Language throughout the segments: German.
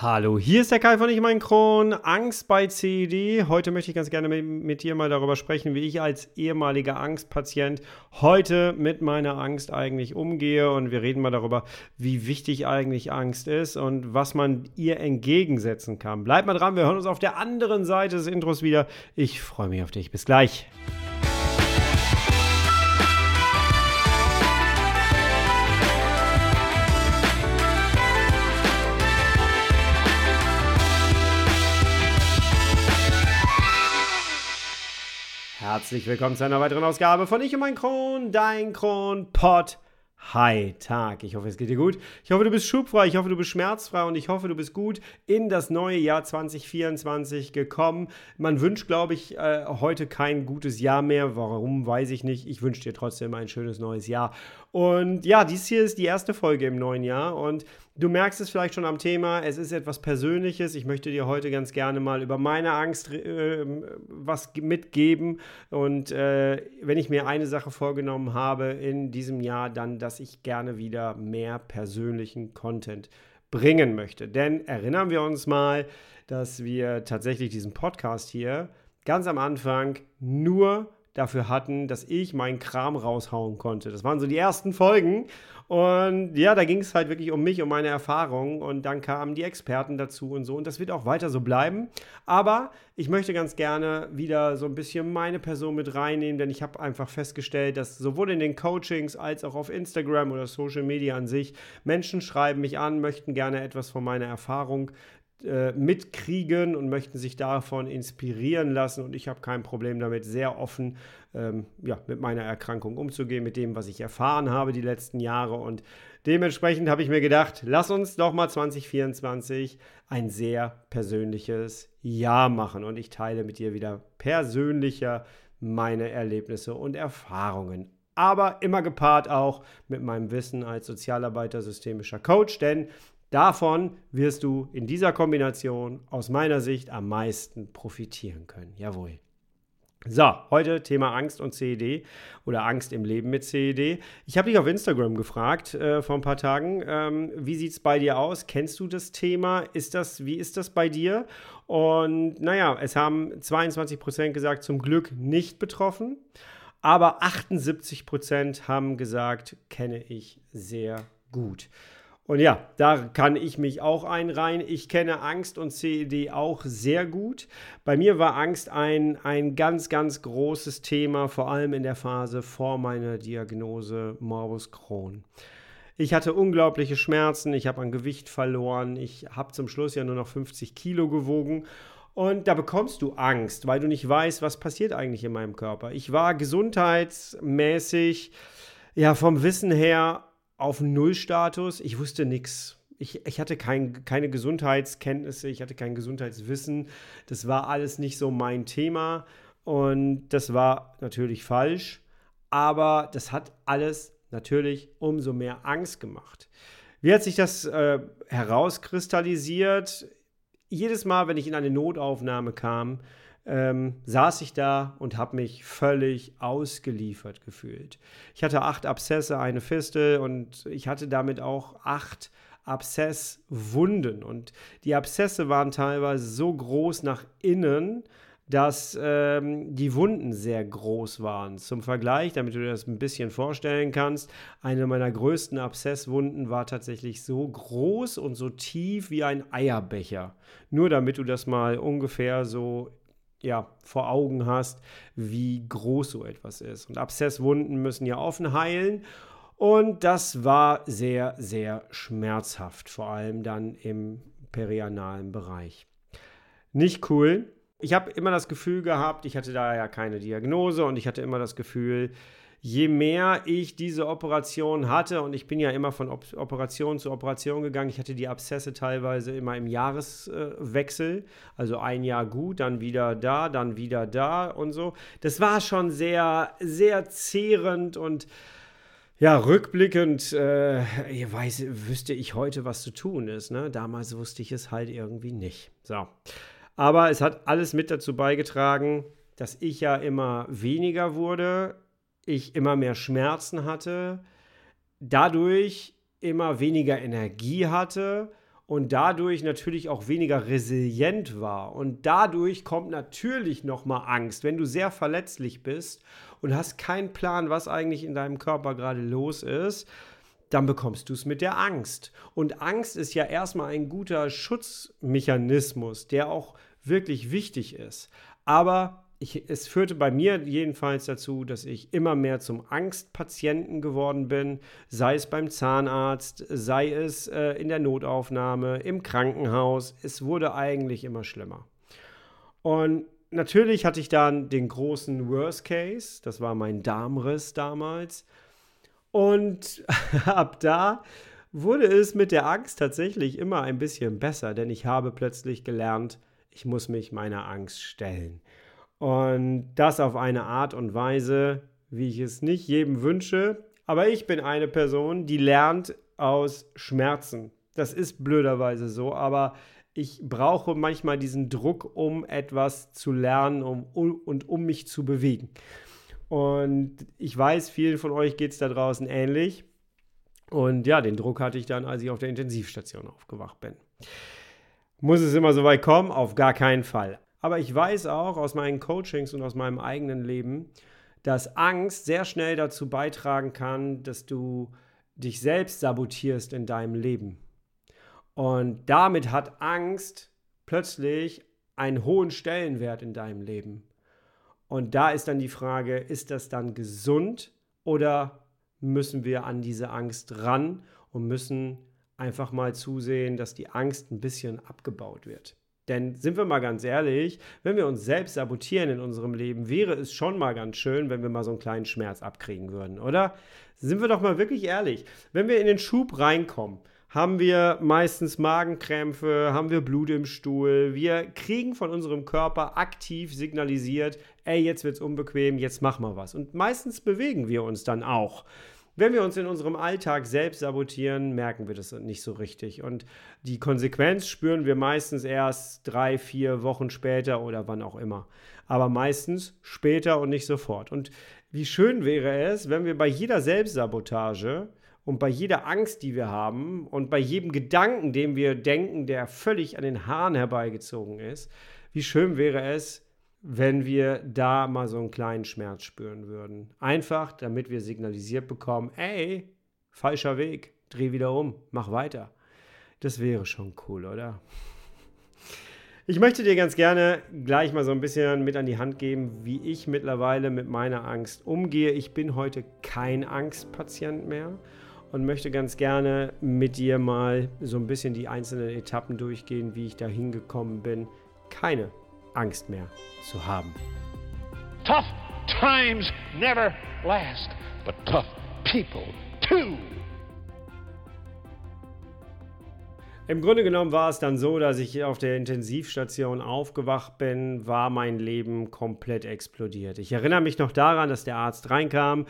Hallo, hier ist der Kai von Ich mein Kron. Angst bei CED. Heute möchte ich ganz gerne mit, mit, dir mal darüber sprechen, wie ich als ehemaliger Angstpatient heute mit meiner Angst eigentlich umgehe. Und wir reden mal darüber, wie wichtig eigentlich Angst ist und was man ihr entgegensetzen kann. Bleib mal dran, wir hören uns auf der anderen Seite des Intros wieder. Ich freue mich auf dich. Bis gleich. Herzlich willkommen zu einer weiteren Ausgabe von Ich und mein Kron, dein Kron-Pod. Hi, Tag. Ich hoffe, es geht dir gut. Ich hoffe, du bist schubfrei. Ich hoffe, du bist schmerzfrei und ich hoffe, du bist gut in das neue Jahr 2024 gekommen. Man wünscht, glaube ich, äh, heute kein gutes Jahr mehr. Warum, weiß ich nicht. Ich wünsche dir trotzdem ein schönes neues Jahr. Und ja, dies hier ist die erste Folge im neuen Jahr und du merkst es vielleicht schon am Thema, es ist etwas Persönliches. Ich möchte dir heute ganz gerne mal über meine Angst äh, was mitgeben und äh, wenn ich mir eine Sache vorgenommen habe in diesem Jahr, dann, dass ich gerne wieder mehr persönlichen Content bringen möchte. Denn erinnern wir uns mal, dass wir tatsächlich diesen Podcast hier ganz am Anfang nur dafür hatten, dass ich meinen Kram raushauen konnte. Das waren so die ersten Folgen. Und ja, da ging es halt wirklich um mich, um meine Erfahrungen. Und dann kamen die Experten dazu und so. Und das wird auch weiter so bleiben. Aber ich möchte ganz gerne wieder so ein bisschen meine Person mit reinnehmen, denn ich habe einfach festgestellt, dass sowohl in den Coachings als auch auf Instagram oder Social Media an sich Menschen schreiben mich an, möchten gerne etwas von meiner Erfahrung äh, mitkriegen und möchten sich davon inspirieren lassen. Und ich habe kein Problem damit, sehr offen ähm, ja, mit meiner Erkrankung umzugehen, mit dem, was ich erfahren habe die letzten Jahre. Und dementsprechend habe ich mir gedacht, lass uns doch mal 2024 ein sehr persönliches Jahr machen. Und ich teile mit dir wieder persönlicher meine Erlebnisse und Erfahrungen aber immer gepaart auch mit meinem Wissen als Sozialarbeiter, systemischer Coach, denn Davon wirst du in dieser Kombination aus meiner Sicht am meisten profitieren können. Jawohl. So, heute Thema Angst und CED oder Angst im Leben mit CED. Ich habe dich auf Instagram gefragt äh, vor ein paar Tagen, ähm, wie sieht es bei dir aus? Kennst du das Thema? Ist das, wie ist das bei dir? Und naja, es haben 22 Prozent gesagt, zum Glück nicht betroffen, aber 78 Prozent haben gesagt, kenne ich sehr gut. Und ja, da kann ich mich auch einreihen. Ich kenne Angst und CED auch sehr gut. Bei mir war Angst ein, ein ganz, ganz großes Thema, vor allem in der Phase vor meiner Diagnose Morbus Crohn. Ich hatte unglaubliche Schmerzen, ich habe an Gewicht verloren, ich habe zum Schluss ja nur noch 50 Kilo gewogen. Und da bekommst du Angst, weil du nicht weißt, was passiert eigentlich in meinem Körper. Ich war gesundheitsmäßig, ja, vom Wissen her auf Nullstatus. Ich wusste nichts. Ich, ich hatte kein, keine Gesundheitskenntnisse, ich hatte kein Gesundheitswissen. Das war alles nicht so mein Thema. Und das war natürlich falsch. Aber das hat alles natürlich umso mehr Angst gemacht. Wie hat sich das äh, herauskristallisiert? Jedes Mal, wenn ich in eine Notaufnahme kam, ähm, saß ich da und habe mich völlig ausgeliefert gefühlt. Ich hatte acht Abszesse, eine Fistel und ich hatte damit auch acht Abszesswunden. Und die Abszesse waren teilweise so groß nach innen, dass ähm, die Wunden sehr groß waren. Zum Vergleich, damit du dir das ein bisschen vorstellen kannst, eine meiner größten Abszesswunden war tatsächlich so groß und so tief wie ein Eierbecher. Nur damit du das mal ungefähr so ja, vor Augen hast, wie groß so etwas ist. Und Abszesswunden müssen ja offen heilen. Und das war sehr, sehr schmerzhaft, vor allem dann im perianalen Bereich. Nicht cool. Ich habe immer das Gefühl gehabt, ich hatte da ja keine Diagnose und ich hatte immer das Gefühl, je mehr ich diese Operation hatte, und ich bin ja immer von Operation zu Operation gegangen, ich hatte die Abszesse teilweise immer im Jahreswechsel, also ein Jahr gut, dann wieder da, dann wieder da und so. Das war schon sehr, sehr zehrend und ja, rückblickend äh, weiß, wüsste ich heute, was zu tun ist. Ne? Damals wusste ich es halt irgendwie nicht. So. Aber es hat alles mit dazu beigetragen, dass ich ja immer weniger wurde ich immer mehr Schmerzen hatte, dadurch immer weniger Energie hatte und dadurch natürlich auch weniger resilient war. Und dadurch kommt natürlich nochmal Angst. Wenn du sehr verletzlich bist und hast keinen Plan, was eigentlich in deinem Körper gerade los ist, dann bekommst du es mit der Angst. Und Angst ist ja erstmal ein guter Schutzmechanismus, der auch wirklich wichtig ist. Aber ich, es führte bei mir jedenfalls dazu, dass ich immer mehr zum Angstpatienten geworden bin, sei es beim Zahnarzt, sei es äh, in der Notaufnahme, im Krankenhaus. Es wurde eigentlich immer schlimmer. Und natürlich hatte ich dann den großen Worst Case, das war mein Darmriss damals. Und ab da wurde es mit der Angst tatsächlich immer ein bisschen besser, denn ich habe plötzlich gelernt, ich muss mich meiner Angst stellen. Und das auf eine Art und Weise, wie ich es nicht jedem wünsche. Aber ich bin eine Person, die lernt aus Schmerzen. Das ist blöderweise so, aber ich brauche manchmal diesen Druck, um etwas zu lernen um, um, und um mich zu bewegen. Und ich weiß, vielen von euch geht es da draußen ähnlich. Und ja, den Druck hatte ich dann, als ich auf der Intensivstation aufgewacht bin. Muss es immer so weit kommen? Auf gar keinen Fall. Aber ich weiß auch aus meinen Coachings und aus meinem eigenen Leben, dass Angst sehr schnell dazu beitragen kann, dass du dich selbst sabotierst in deinem Leben. Und damit hat Angst plötzlich einen hohen Stellenwert in deinem Leben. Und da ist dann die Frage, ist das dann gesund oder müssen wir an diese Angst ran und müssen einfach mal zusehen, dass die Angst ein bisschen abgebaut wird. Denn sind wir mal ganz ehrlich, wenn wir uns selbst sabotieren in unserem Leben, wäre es schon mal ganz schön, wenn wir mal so einen kleinen Schmerz abkriegen würden, oder? Sind wir doch mal wirklich ehrlich. Wenn wir in den Schub reinkommen, haben wir meistens Magenkrämpfe, haben wir Blut im Stuhl. Wir kriegen von unserem Körper aktiv signalisiert, ey, jetzt wird's unbequem, jetzt mach mal was. Und meistens bewegen wir uns dann auch. Wenn wir uns in unserem Alltag selbst sabotieren, merken wir das nicht so richtig. Und die Konsequenz spüren wir meistens erst drei, vier Wochen später oder wann auch immer. Aber meistens später und nicht sofort. Und wie schön wäre es, wenn wir bei jeder Selbstsabotage und bei jeder Angst, die wir haben und bei jedem Gedanken, den wir denken, der völlig an den Haaren herbeigezogen ist, wie schön wäre es, wenn wir da mal so einen kleinen Schmerz spüren würden. Einfach, damit wir signalisiert bekommen, ey, falscher Weg, dreh wieder um, mach weiter. Das wäre schon cool, oder? Ich möchte dir ganz gerne gleich mal so ein bisschen mit an die Hand geben, wie ich mittlerweile mit meiner Angst umgehe. Ich bin heute kein Angstpatient mehr und möchte ganz gerne mit dir mal so ein bisschen die einzelnen Etappen durchgehen, wie ich da hingekommen bin, keine Angst mehr zu haben. Tough times never last, but tough people too. Im Grunde genommen war es dann so, dass ich auf der Intensivstation aufgewacht bin, war mein Leben komplett explodiert. Ich erinnere mich noch daran, dass der Arzt reinkam,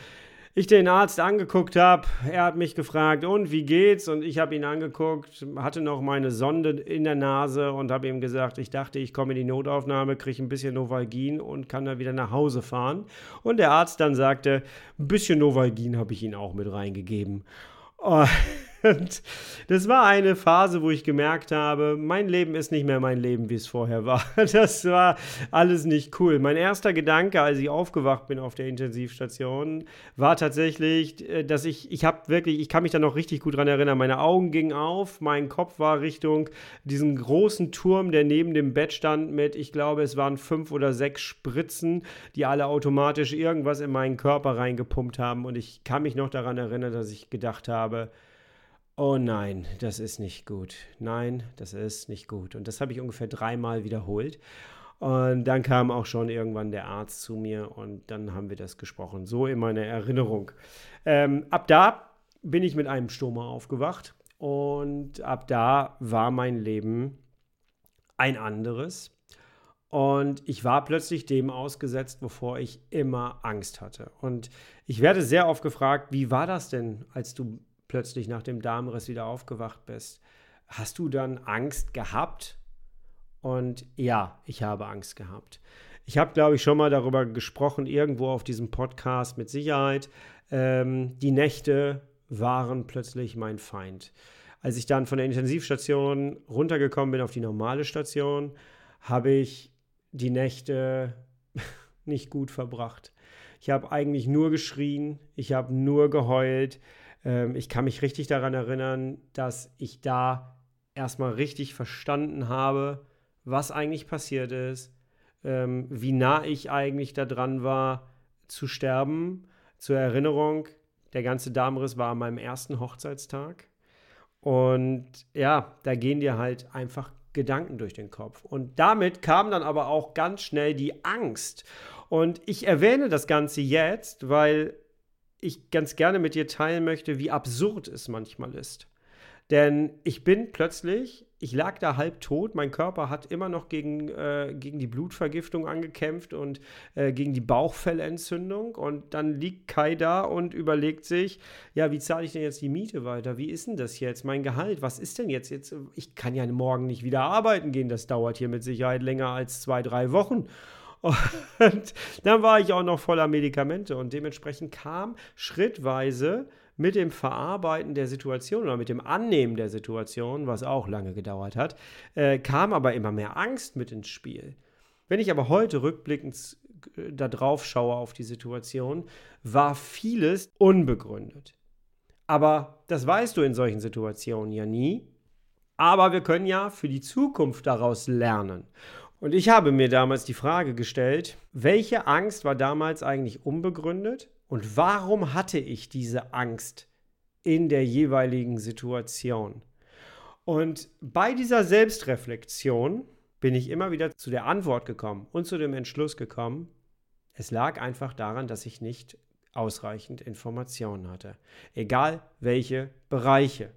ich den Arzt angeguckt habe, er hat mich gefragt, und wie geht's? Und ich habe ihn angeguckt, hatte noch meine Sonde in der Nase und habe ihm gesagt, ich dachte, ich komme in die Notaufnahme, kriege ein bisschen Novalgin und kann dann wieder nach Hause fahren. Und der Arzt dann sagte, ein bisschen Novalgin habe ich ihm auch mit reingegeben. Oh, und das war eine Phase, wo ich gemerkt habe, mein Leben ist nicht mehr mein Leben, wie es vorher war. Das war alles nicht cool. Mein erster Gedanke, als ich aufgewacht bin auf der Intensivstation, war tatsächlich, äh, dass ich, ich habe wirklich, ich kann mich da noch richtig gut dran erinnern, meine Augen gingen auf, mein Kopf war Richtung diesen großen Turm, der neben dem Bett stand mit, ich glaube, es waren fünf oder sechs Spritzen, die alle automatisch irgendwas in meinen Körper reingepumpt haben. Und ich kann mich noch daran erinnern, dass ich gedacht habe, oh nein, das ist nicht gut. Nein, das ist nicht gut. Und das habe ich ungefähr dreimal wiederholt. Und dann kam auch schon irgendwann der Arzt zu mir und dann haben wir das gesprochen. So in meiner Erinnerung. Ähm, ab da bin ich mit einem Stoma aufgewacht und ab da war mein Leben ein anderes. Und ich war plötzlich dem ausgesetzt, wovor ich immer Angst hatte. Und ich werde sehr oft gefragt, wie war das denn, als du plötzlich nach dem Darmriss wieder aufgewacht bist, hast du dann Angst gehabt? Und ja, ich habe Angst gehabt. Ich habe, glaube ich, schon mal darüber gesprochen, irgendwo auf diesem Podcast mit Sicherheit. Ähm, die Nächte waren plötzlich mein Feind. Als ich dann von der Intensivstation runtergekommen bin auf die normale Station, habe ich die Nächte nicht gut verbracht. Ich habe eigentlich nur geschrien, ich habe nur geheult. Ähm, ich kann mich richtig daran erinnern, dass ich da erstmal richtig verstanden habe, was eigentlich passiert ist, ähm, wie nah ich eigentlich da dran war zu sterben. Zur Erinnerung, der ganze Darmriss war an meinem ersten Hochzeitstag. Und ja, da gehen dir halt einfach Gedanken durch den Kopf. Und damit kam dann aber auch ganz schnell die Angst. Und ich erwähne das Ganze jetzt, weil ich ganz gerne mit dir teilen möchte, wie absurd es manchmal ist. Denn ich bin plötzlich, ich lag da halb tot, mein Körper hat immer noch gegen, äh, gegen die Blutvergiftung angekämpft und äh, gegen die Bauchfellentzündung. Und dann liegt Kai da und überlegt sich, ja, wie zahle ich denn jetzt die Miete weiter? Wie ist denn das jetzt? Mein Gehalt, was ist denn jetzt? jetzt? Ich kann ja morgen nicht wieder arbeiten gehen, das dauert hier mit Sicherheit länger als zwei, drei Wochen. Und dann war ich auch noch voller Medikamente und dementsprechend kam schrittweise mit dem Verarbeiten der Situation oder mit dem Annehmen der Situation, was auch lange gedauert hat, äh, kam aber immer mehr Angst mit ins Spiel. Wenn ich aber heute rückblickend äh, da drauf schaue auf die Situation, war vieles unbegründet. Aber das weißt du in solchen Situationen ja nie. Aber wir können ja für die Zukunft daraus lernen. Und ich habe mir damals die Frage gestellt, welche Angst war damals eigentlich unbegründet und warum hatte ich diese Angst in der jeweiligen Situation? Und bei dieser Selbstreflexion bin ich immer wieder zu der Antwort gekommen und zu dem Entschluss gekommen, es lag einfach daran, dass ich nicht ausreichend Informationen hatte. Egal welche Bereiche.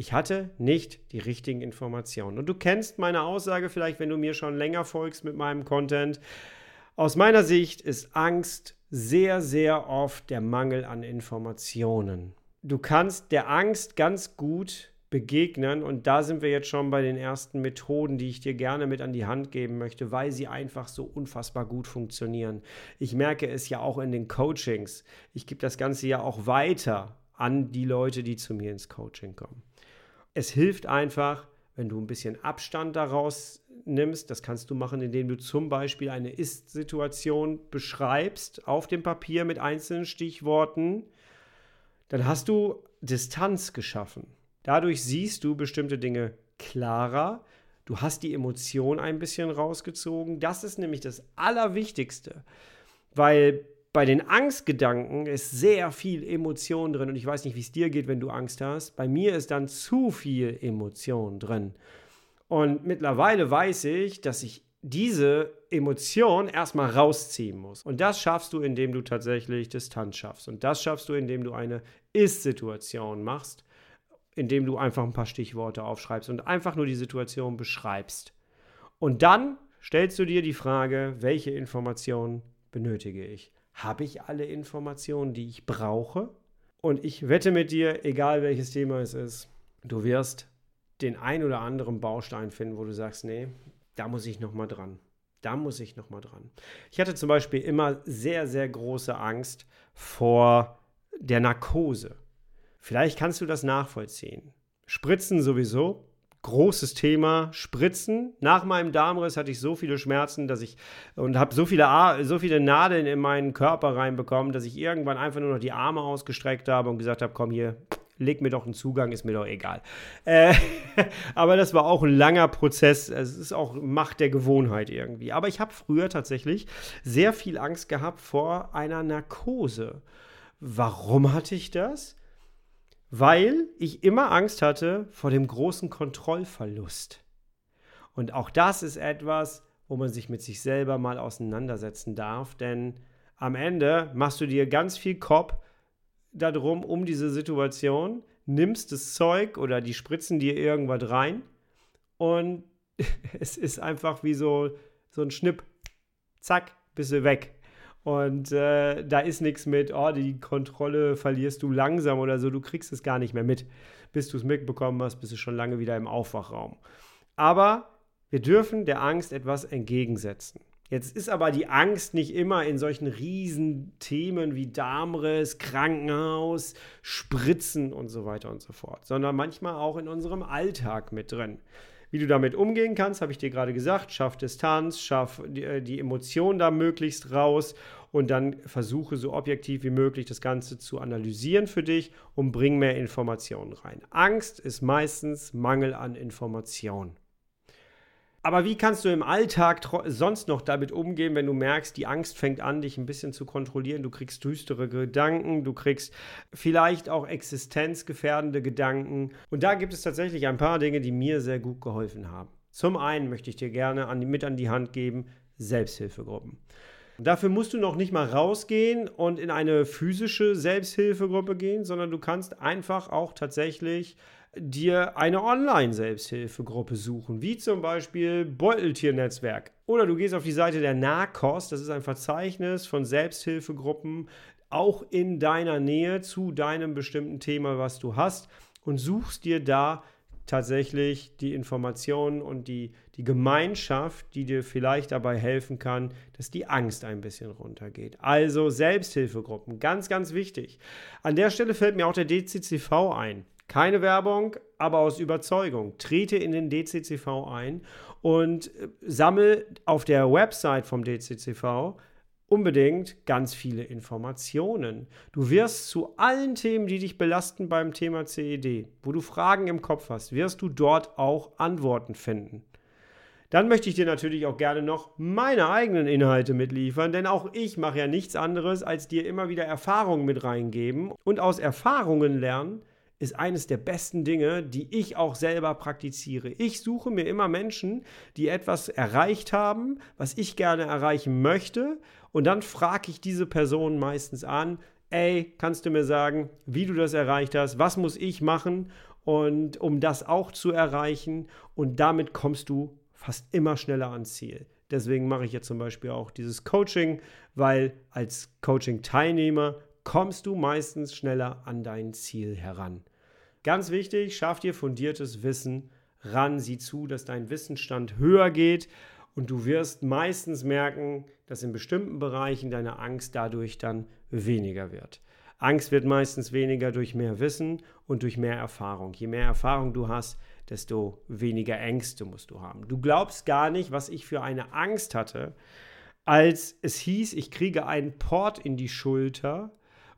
Ich hatte nicht die richtigen Informationen. Und du kennst meine Aussage vielleicht, wenn du mir schon länger folgst mit meinem Content. Aus meiner Sicht ist Angst sehr, sehr oft der Mangel an Informationen. Du kannst der Angst ganz gut begegnen und da sind wir jetzt schon bei den ersten Methoden, die ich dir gerne mit an die Hand geben möchte, weil sie einfach so unfassbar gut funktionieren. Ich merke es ja auch in den Coachings. Ich gebe das Ganze ja auch weiter an die Leute, die zu mir ins Coaching kommen. Es hilft einfach, wenn du ein bisschen Abstand daraus nimmst. Das kannst du machen, indem du zum Beispiel eine Ist-Situation beschreibst auf dem Papier mit einzelnen Stichworten. Dann hast du Distanz geschaffen. Dadurch siehst du bestimmte Dinge klarer. Du hast die Emotion ein bisschen rausgezogen. Das ist nämlich das Allerwichtigste, weil bei den Angstgedanken ist sehr viel Emotion drin und ich weiß nicht, wie es dir geht, wenn du Angst hast. Bei mir ist dann zu viel Emotion drin. Und mittlerweile weiß ich, dass ich diese Emotion erstmal rausziehen muss. Und das schaffst du, indem du tatsächlich Distanz schaffst. Und das schaffst du, indem du eine Ist-Situation machst, indem du einfach ein paar Stichworte aufschreibst und einfach nur die Situation beschreibst. Und dann stellst du dir die Frage, welche Informationen benötige ich? Habe ich alle Informationen, die ich brauche? Und ich wette mit dir, egal welches Thema es ist, du wirst den ein oder anderen Baustein finden, wo du sagst, nee, da muss ich noch mal dran. Da muss ich noch mal dran. Ich hatte zum Beispiel immer sehr, sehr große Angst vor der Narkose. Vielleicht kannst du das nachvollziehen. Spritzen sowieso, großes Thema. Spritzen. Nach meinem Darmriss hatte ich so viele Schmerzen, dass ich und habe so viele, so viele Nadeln in meinen Körper reinbekommen, dass ich irgendwann einfach nur noch die Arme ausgestreckt habe und gesagt habe: Komm hier, leg mir doch einen Zugang, ist mir doch egal. Äh, aber das war auch ein langer Prozess. Es ist auch Macht der Gewohnheit irgendwie. Aber ich habe früher tatsächlich sehr viel Angst gehabt vor einer Narkose. Warum hatte ich das? Weil ich immer Angst hatte vor dem großen Kontrollverlust. Und auch das ist etwas, wo man sich mit sich selber mal auseinandersetzen darf, denn am Ende machst du dir ganz viel Kopf darum, um diese Situation, nimmst das Zeug oder die spritzen dir irgendwas rein und es ist einfach wie so, so ein Schnipp. Zack, bist du weg. Und äh, da ist nichts mit, oh, die Kontrolle verlierst du langsam oder so. Du kriegst es gar nicht mehr mit. Bis du es mitbekommen hast, bist du schon lange wieder im Aufwachraum. Aber wir dürfen der Angst etwas entgegensetzen. Jetzt ist aber die Angst nicht immer in solchen Riesenthemen wie Darmriss, Krankenhaus, Spritzen und so weiter und so fort, sondern manchmal auch in unserem Alltag mit drin. Wie du damit umgehen kannst, habe ich dir gerade gesagt. Schaff Distanz, schaff die, äh, die Emotion da möglichst raus und dann versuche so objektiv wie möglich das Ganze zu analysieren für dich und bring mehr Informationen rein. Angst ist meistens Mangel an Informationen. Aber wie kannst du im Alltag sonst noch damit umgehen, wenn du merkst, die Angst fängt an, dich ein bisschen zu kontrollieren? Du kriegst düstere Gedanken, du kriegst vielleicht auch existenzgefährdende Gedanken. Und da gibt es tatsächlich ein paar Dinge, die mir sehr gut geholfen haben. Zum einen möchte ich dir gerne an, mit an die Hand geben, Selbsthilfegruppen. Dafür musst du noch nicht mal rausgehen und in eine physische Selbsthilfegruppe gehen, sondern du kannst einfach auch tatsächlich dir eine Online-Selbsthilfegruppe suchen, wie zum Beispiel Beuteltiernetzwerk. Oder du gehst auf die Seite der NARCOS, das ist ein Verzeichnis von Selbsthilfegruppen, auch in deiner Nähe zu deinem bestimmten Thema, was du hast, und suchst dir da tatsächlich die Informationen und die, die Gemeinschaft, die dir vielleicht dabei helfen kann, dass die Angst ein bisschen runtergeht. Also Selbsthilfegruppen, ganz, ganz wichtig. An der Stelle fällt mir auch der DCCV ein. Keine Werbung, aber aus Überzeugung. Trete in den DCCV ein und äh, sammle auf der Website vom DCCV unbedingt ganz viele Informationen. Du wirst zu allen Themen, die dich belasten beim Thema CED, wo du Fragen im Kopf hast, wirst du dort auch Antworten finden. Dann möchte ich dir natürlich auch gerne noch meine eigenen Inhalte mitliefern, denn auch ich mache ja nichts anderes, als dir immer wieder Erfahrungen mit reingeben und aus Erfahrungen lernen, ist eines der besten Dinge, die ich auch selber praktiziere. Ich suche mir immer Menschen, die etwas erreicht haben, was ich gerne erreichen möchte. Und dann frage ich diese Person meistens an, ey, kannst du mir sagen, wie du das erreicht hast? Was muss ich machen? Und um das auch zu erreichen. Und damit kommst du fast immer schneller ans Ziel. Deswegen mache ich jetzt zum Beispiel auch dieses Coaching, weil als Coaching-Teilnehmer kommst du meistens schneller an dein Ziel heran. Ganz wichtig, schaff dir fundiertes Wissen ran, sieh zu, dass dein Wissensstand höher geht und du wirst meistens merken, dass in bestimmten Bereichen deine Angst dadurch dann weniger wird. Angst wird meistens weniger durch mehr Wissen und durch mehr Erfahrung. Je mehr Erfahrung du hast, desto weniger Ängste musst du haben. Du glaubst gar nicht, was ich für eine Angst hatte, als es hieß, ich kriege einen Port in die Schulter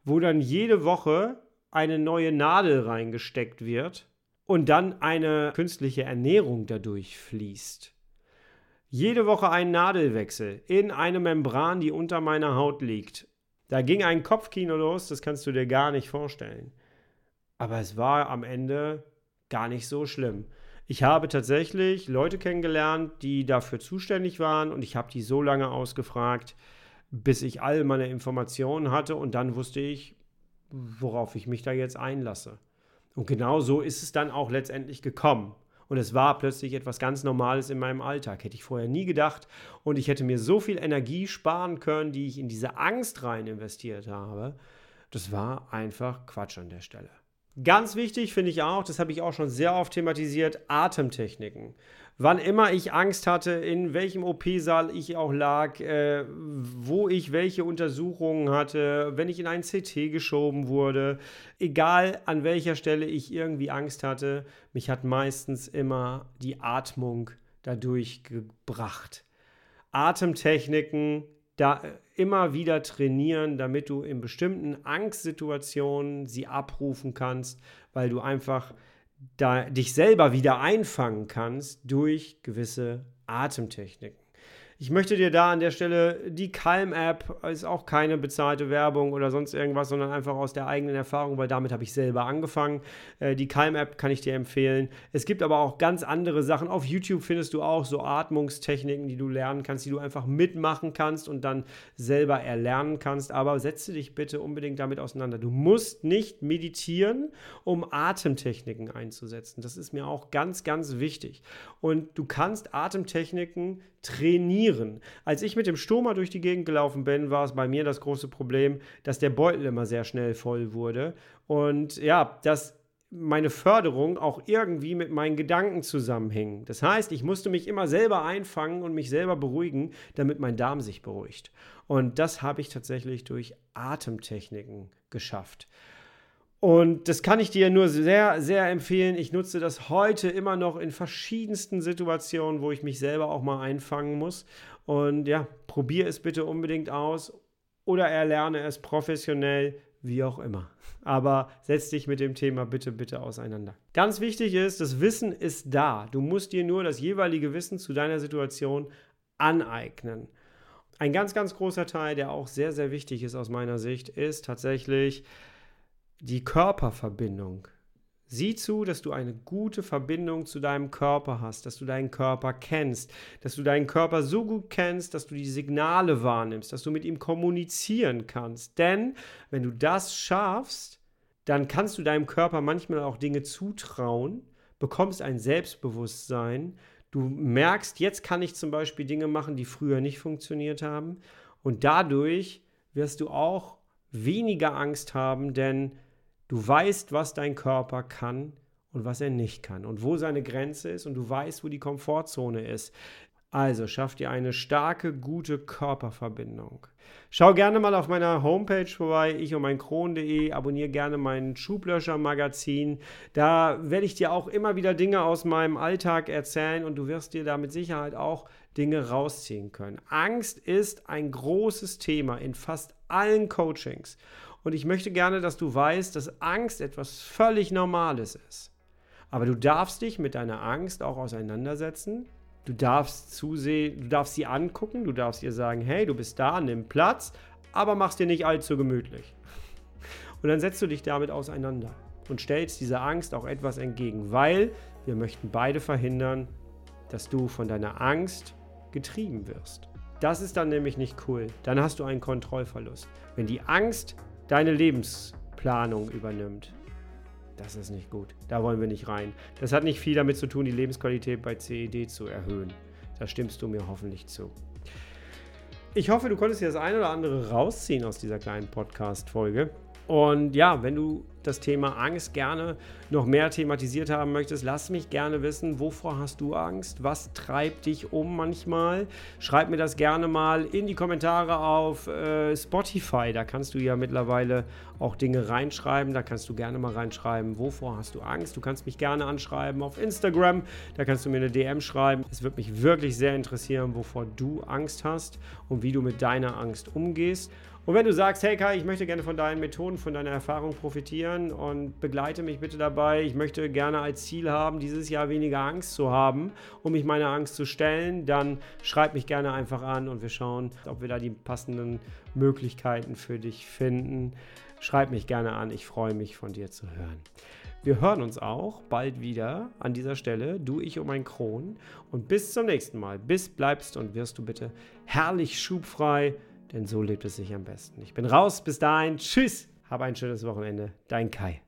wo dann jede Woche eine neue Nadel reingesteckt wird und dann eine künstliche Ernährung dadurch fließt. Jede Woche ein Nadelwechsel in eine Membran, die unter meiner Haut liegt. Da ging ein Kopfkino los, das kannst du dir gar nicht vorstellen. Aber es war am Ende gar nicht so schlimm. Ich habe tatsächlich Leute kennengelernt, die dafür zuständig waren und ich habe die so lange ausgefragt, bis ich all meine Informationen hatte und dann wusste ich, worauf ich mich da jetzt einlasse. Und genau so ist es dann auch letztendlich gekommen. Und es war plötzlich etwas ganz Normales in meinem Alltag. Hätte ich vorher nie gedacht. Und ich hätte mir so viel Energie sparen können, die ich in diese Angst rein investiert habe. Das war einfach Quatsch an der Stelle. Ganz wichtig finde ich auch, das habe ich auch schon sehr oft thematisiert, Atemtechniken. Wann immer ich Angst hatte, in welchem OP-Saal ich auch lag, äh, wo ich welche Untersuchungen hatte, wenn ich in ein CT geschoben wurde, egal an welcher Stelle ich irgendwie Angst hatte, mich hat meistens immer die Atmung dadurch gebracht. Atemtechniken da äh, immer wieder trainieren, damit du in bestimmten Angstsituationen sie abrufen kannst, weil du einfach da dich selber wieder einfangen kannst durch gewisse Atemtechniken. Ich möchte dir da an der Stelle die Calm-App, ist auch keine bezahlte Werbung oder sonst irgendwas, sondern einfach aus der eigenen Erfahrung, weil damit habe ich selber angefangen. Äh, die Calm-App kann ich dir empfehlen. Es gibt aber auch ganz andere Sachen. Auf YouTube findest du auch so Atmungstechniken, die du lernen kannst, die du einfach mitmachen kannst und dann selber erlernen kannst. Aber setze dich bitte unbedingt damit auseinander. Du musst nicht meditieren, um Atemtechniken einzusetzen. Das ist mir auch ganz, ganz wichtig. Und du kannst Atemtechniken trainieren. Als ich mit dem Stoma durch die Gegend gelaufen bin, war es bei mir das große Problem, dass der Beutel immer sehr schnell voll wurde. Und ja, das meine Förderung auch irgendwie mit meinen Gedanken zusammenhing. Das heißt, ich musste mich immer selber einfangen und mich selber beruhigen, damit mein Darm sich beruhigt. Und das habe ich tatsächlich durch Atemtechniken geschafft. Und das kann ich dir nur sehr, sehr empfehlen. Ich nutze das heute immer noch in verschiedensten Situationen, wo ich mich selber auch mal einfangen muss. Und ja, probiere es bitte unbedingt aus oder erlerne es professionell wie auch immer. Aber setz dich mit dem Thema bitte, bitte auseinander. Ganz wichtig ist, das Wissen ist da. Du musst dir nur das jeweilige Wissen zu deiner Situation aneignen. Ein ganz, ganz großer Teil, der auch sehr, sehr wichtig ist aus meiner Sicht, ist tatsächlich die Körperverbindung. Sieh zu, dass du eine gute Verbindung zu deinem Körper hast, dass du deinen Körper kennst, dass du deinen Körper so gut kennst, dass du die Signale wahrnimmst, dass du mit ihm kommunizieren kannst. Denn wenn du das schaffst, dann kannst du deinem Körper manchmal auch Dinge zutrauen, bekommst ein Selbstbewusstsein, du merkst, jetzt kann ich zum Beispiel Dinge machen, die früher nicht funktioniert haben und dadurch wirst du auch weniger Angst haben, denn Du weißt, was dein Körper kann und was er nicht kann und wo seine Grenze ist und du weißt, wo die Komfortzone ist. Also schaff dir eine starke, gute Körperverbindung. Schau gerne mal auf meiner Homepage vorbei, ich und mein Kron.de. Abonniere gerne mein Schublöscher-Magazin. Da werde ich dir auch immer wieder Dinge aus meinem Alltag erzählen und du wirst dir da mit Sicherheit auch Dinge rausziehen können. Angst ist ein großes Thema in fast allen Coachings. Und ich möchte gerne, dass du weißt, dass Angst etwas völlig Normales ist. Aber du darfst dich mit deiner Angst auch auseinandersetzen. Du darfst zusehen, du darfst sie angucken, du darfst ihr sagen, hey, du bist da, nimm Platz, aber mach's dir nicht allzu gemütlich. Und dann setzt du dich damit auseinander und stellst dieser Angst auch etwas entgegen, weil wir möchten beide verhindern, dass du von deiner Angst getrieben wirst. Das ist dann nämlich nicht cool. Dann hast du einen Kontrollverlust. Wenn die Angst deine Lebensplanung übernimmt. Das ist nicht gut. Da wollen wir nicht rein. Das hat nicht viel damit zu tun, die Lebensqualität bei CED zu erhöhen. Da stimmst du mir hoffentlich zu. Ich hoffe, du konntest dir das eine oder andere rausziehen aus dieser kleinen Podcast-Folge. Und ja, wenn du das Thema Angst gerne noch mehr thematisiert haben möchtest, lass mich gerne wissen, wovor hast du Angst? Was treibt dich um manchmal? Schreib mir das gerne mal in die Kommentare auf äh, Spotify. Da kannst du ja mittlerweile auch Dinge reinschreiben. Da kannst du gerne mal reinschreiben, wovor hast du Angst? Du kannst mich gerne anschreiben auf Instagram. Da kannst du mir eine DM schreiben. Es würde mich wirklich sehr interessieren, wovor du Angst hast und wie du mit deiner Angst umgehst. Und wenn du sagst, hey Kai, ich möchte gerne von deinen Methoden, von deiner Erfahrung profitieren und begleite mich bitte dabei, ich möchte gerne als Ziel haben, dieses Jahr weniger Angst zu haben, um mich meiner Angst zu stellen, dann schreib mich gerne einfach an und wir schauen, ob wir da die passenden Möglichkeiten für dich finden. Schreib mich gerne an, ich freue mich von dir zu hören. Wir hören uns auch bald wieder an dieser Stelle, du, ich und mein Kron. Und bis zum nächsten Mal. Bis bleibst und wirst du bitte herrlich schubfrei denn so lebt es sich am besten. Ich bin raus, bis dahin, tschüss, hab ein schönes Wochenende, dein Kai.